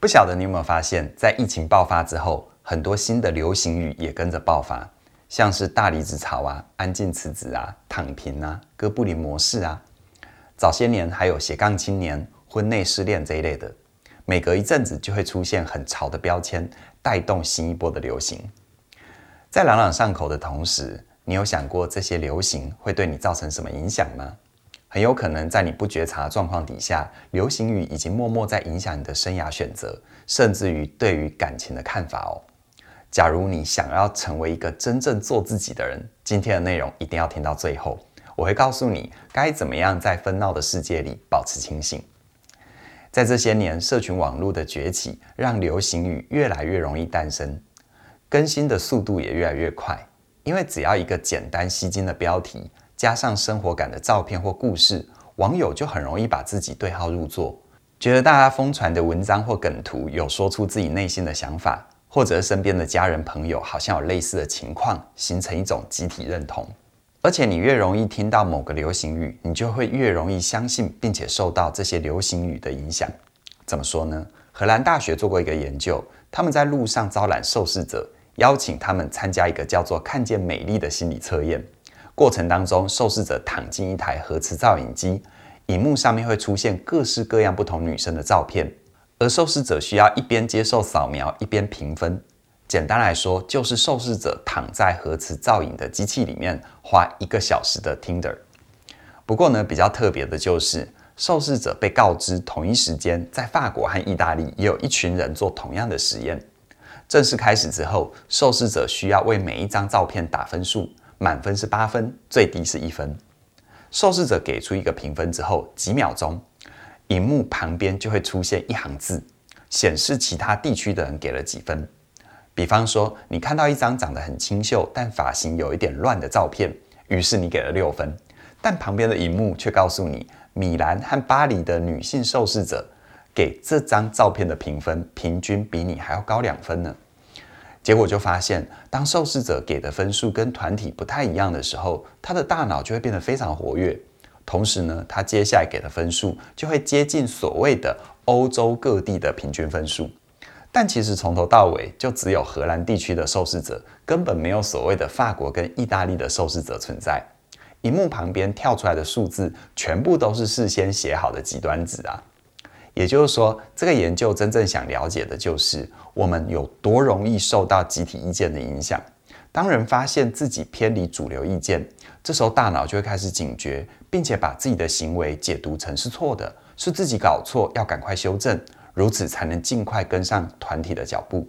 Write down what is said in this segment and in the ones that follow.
不晓得你有没有发现，在疫情爆发之后，很多新的流行语也跟着爆发，像是大离职潮啊、安静辞职啊、躺平啊、哥布林模式啊，早些年还有斜杠青年、婚内失恋这一类的，每隔一阵子就会出现很潮的标签，带动新一波的流行。在朗朗上口的同时，你有想过这些流行会对你造成什么影响吗？很有可能在你不觉察状况底下，流行语已经默默在影响你的生涯选择，甚至于对于感情的看法哦。假如你想要成为一个真正做自己的人，今天的内容一定要听到最后。我会告诉你该怎么样在纷闹的世界里保持清醒。在这些年，社群网络的崛起，让流行语越来越容易诞生，更新的速度也越来越快。因为只要一个简单吸睛的标题，加上生活感的照片或故事，网友就很容易把自己对号入座，觉得大家疯传的文章或梗图有说出自己内心的想法，或者身边的家人朋友好像有类似的情况，形成一种集体认同。而且你越容易听到某个流行语，你就会越容易相信，并且受到这些流行语的影响。怎么说呢？荷兰大学做过一个研究，他们在路上招揽受试者，邀请他们参加一个叫做“看见美丽”的心理测验。过程当中，受试者躺进一台核磁造影机，荧幕上面会出现各式各样不同女生的照片，而受试者需要一边接受扫描，一边评分。简单来说，就是受试者躺在核磁造影的机器里面，花一个小时的 Tinder。不过呢，比较特别的就是，受试者被告知同一时间，在法国和意大利也有一群人做同样的实验。正式开始之后，受试者需要为每一张照片打分数。满分是八分，最低是一分。受试者给出一个评分之后，几秒钟，荧幕旁边就会出现一行字，显示其他地区的人给了几分。比方说，你看到一张长得很清秀，但发型有一点乱的照片，于是你给了六分。但旁边的荧幕却告诉你，米兰和巴黎的女性受试者给这张照片的评分，平均比你还要高两分呢。结果就发现，当受试者给的分数跟团体不太一样的时候，他的大脑就会变得非常活跃。同时呢，他接下来给的分数就会接近所谓的欧洲各地的平均分数。但其实从头到尾，就只有荷兰地区的受试者，根本没有所谓的法国跟意大利的受试者存在。荧幕旁边跳出来的数字，全部都是事先写好的极端值啊。也就是说，这个研究真正想了解的就是我们有多容易受到集体意见的影响。当人发现自己偏离主流意见，这时候大脑就会开始警觉，并且把自己的行为解读成是错的，是自己搞错，要赶快修正，如此才能尽快跟上团体的脚步。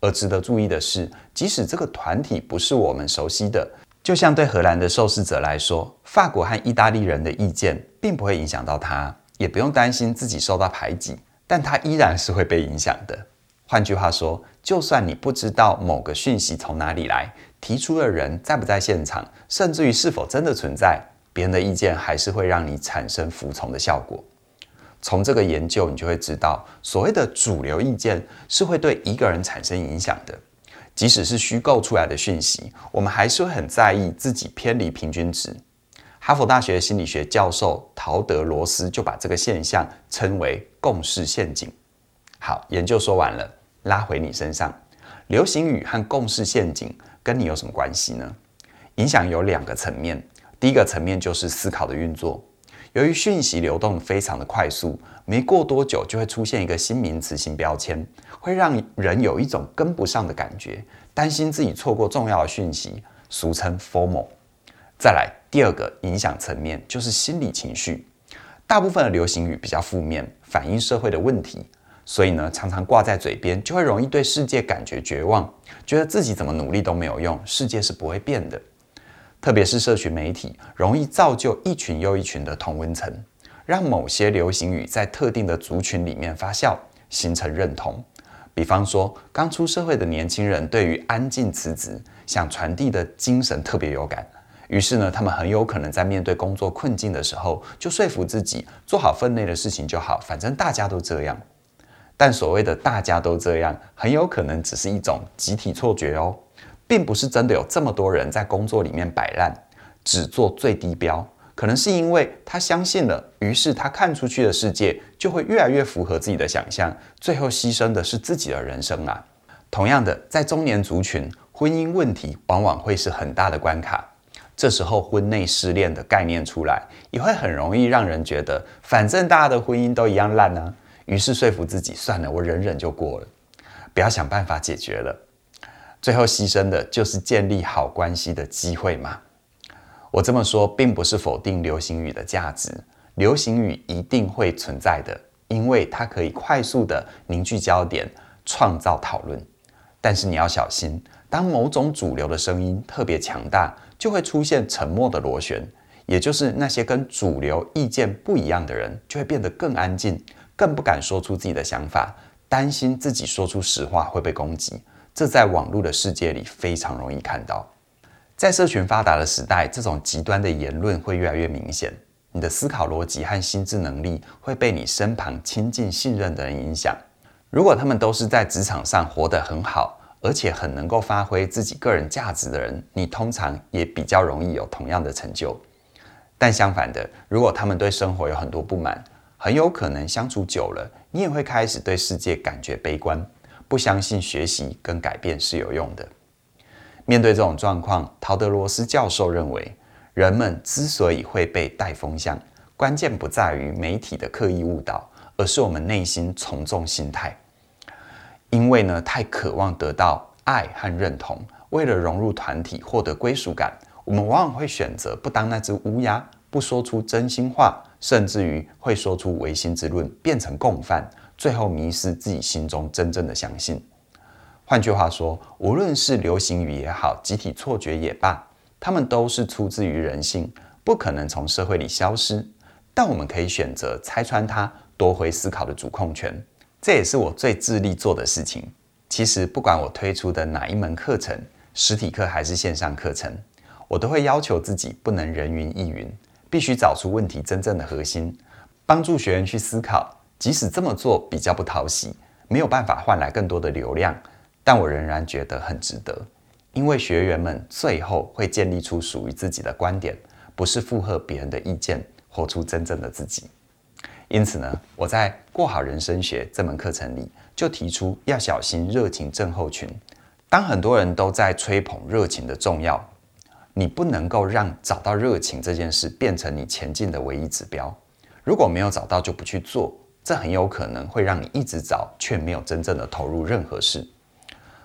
而值得注意的是，即使这个团体不是我们熟悉的，就像对荷兰的受试者来说，法国和意大利人的意见并不会影响到他。也不用担心自己受到排挤，但它依然是会被影响的。换句话说，就算你不知道某个讯息从哪里来，提出的人在不在现场，甚至于是否真的存在，别人的意见还是会让你产生服从的效果。从这个研究，你就会知道，所谓的主流意见是会对一个人产生影响的。即使是虚构出来的讯息，我们还是会很在意自己偏离平均值。哈佛大学心理学教授陶德罗斯就把这个现象称为“共识陷阱”。好，研究说完了，拉回你身上，流行语和共识陷阱跟你有什么关系呢？影响有两个层面。第一个层面就是思考的运作。由于讯息流动非常的快速，没过多久就会出现一个新名词、新标签，会让人有一种跟不上的感觉，担心自己错过重要的讯息，俗称 FOMO。再来。第二个影响层面就是心理情绪，大部分的流行语比较负面，反映社会的问题，所以呢，常常挂在嘴边，就会容易对世界感觉绝望，觉得自己怎么努力都没有用，世界是不会变的。特别是社群媒体，容易造就一群又一群的同温层，让某些流行语在特定的族群里面发酵，形成认同。比方说，刚出社会的年轻人对于安静辞职，想传递的精神特别有感。于是呢，他们很有可能在面对工作困境的时候，就说服自己做好分内的事情就好，反正大家都这样。但所谓的大家都这样，很有可能只是一种集体错觉哦，并不是真的有这么多人在工作里面摆烂，只做最低标，可能是因为他相信了，于是他看出去的世界就会越来越符合自己的想象，最后牺牲的是自己的人生啊。同样的，在中年族群，婚姻问题往往会是很大的关卡。这时候，婚内失恋的概念出来，也会很容易让人觉得，反正大家的婚姻都一样烂啊。于是说服自己，算了，我忍忍就过了，不要想办法解决了。最后牺牲的就是建立好关系的机会嘛。我这么说，并不是否定流行语的价值，流行语一定会存在的，因为它可以快速地凝聚焦点，创造讨论。但是你要小心，当某种主流的声音特别强大，就会出现沉默的螺旋，也就是那些跟主流意见不一样的人，就会变得更安静，更不敢说出自己的想法，担心自己说出实话会被攻击。这在网络的世界里非常容易看到。在社群发达的时代，这种极端的言论会越来越明显。你的思考逻辑和心智能力会被你身旁亲近、信任的人影响。如果他们都是在职场上活得很好，而且很能够发挥自己个人价值的人，你通常也比较容易有同样的成就。但相反的，如果他们对生活有很多不满，很有可能相处久了，你也会开始对世界感觉悲观，不相信学习跟改变是有用的。面对这种状况，陶德罗斯教授认为，人们之所以会被带风向，关键不在于媒体的刻意误导，而是我们内心从众心态。因为呢，太渴望得到爱和认同，为了融入团体、获得归属感，我们往往会选择不当那只乌鸦，不说出真心话，甚至于会说出违心之论，变成共犯，最后迷失自己心中真正的相信。换句话说，无论是流行语也好，集体错觉也罢，它们都是出自于人性，不可能从社会里消失。但我们可以选择拆穿它，夺回思考的主控权。这也是我最致力做的事情。其实，不管我推出的哪一门课程，实体课还是线上课程，我都会要求自己不能人云亦云，必须找出问题真正的核心，帮助学员去思考。即使这么做比较不讨喜，没有办法换来更多的流量，但我仍然觉得很值得，因为学员们最后会建立出属于自己的观点，不是附和别人的意见，活出真正的自己。因此呢，我在《过好人生学》这门课程里就提出要小心热情症候群。当很多人都在吹捧热情的重要，你不能够让找到热情这件事变成你前进的唯一指标。如果没有找到就不去做，这很有可能会让你一直找却没有真正的投入任何事。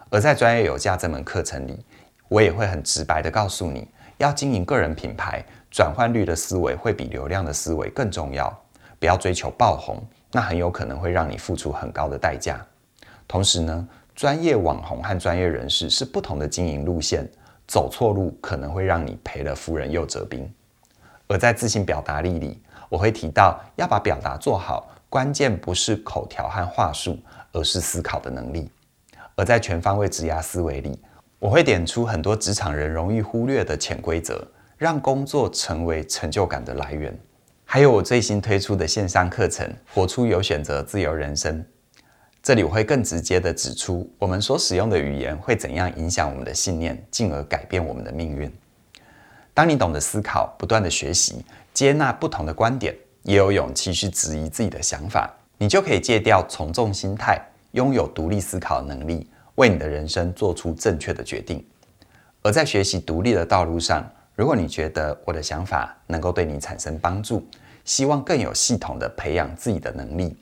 而在专业有价这门课程里，我也会很直白地告诉你，要经营个人品牌，转换率的思维会比流量的思维更重要。不要追求爆红，那很有可能会让你付出很高的代价。同时呢，专业网红和专业人士是不同的经营路线，走错路可能会让你赔了夫人又折兵。而在自信表达力里，我会提到要把表达做好，关键不是口条和话术，而是思考的能力。而在全方位职涯思维里，我会点出很多职场人容易忽略的潜规则，让工作成为成就感的来源。还有我最新推出的线上课程《活出有选择自由人生》，这里我会更直接地指出我们所使用的语言会怎样影响我们的信念，进而改变我们的命运。当你懂得思考，不断地学习，接纳不同的观点，也有勇气去质疑自己的想法，你就可以戒掉从众心态，拥有独立思考能力，为你的人生做出正确的决定。而在学习独立的道路上，如果你觉得我的想法能够对你产生帮助，希望更有系统地培养自己的能力。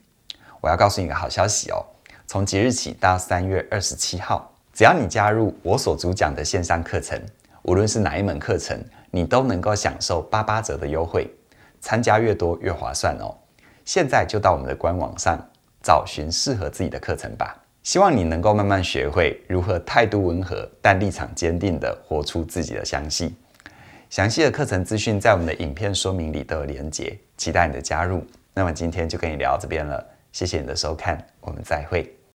我要告诉你一个好消息哦！从即日起到三月二十七号，只要你加入我所主讲的线上课程，无论是哪一门课程，你都能够享受八八折的优惠。参加越多越划算哦！现在就到我们的官网上找寻适合自己的课程吧。希望你能够慢慢学会如何态度温和但立场坚定地活出自己的相信。详细的课程资讯在我们的影片说明里都有连结，期待你的加入。那么今天就跟你聊到这边了，谢谢你的收看，我们再会。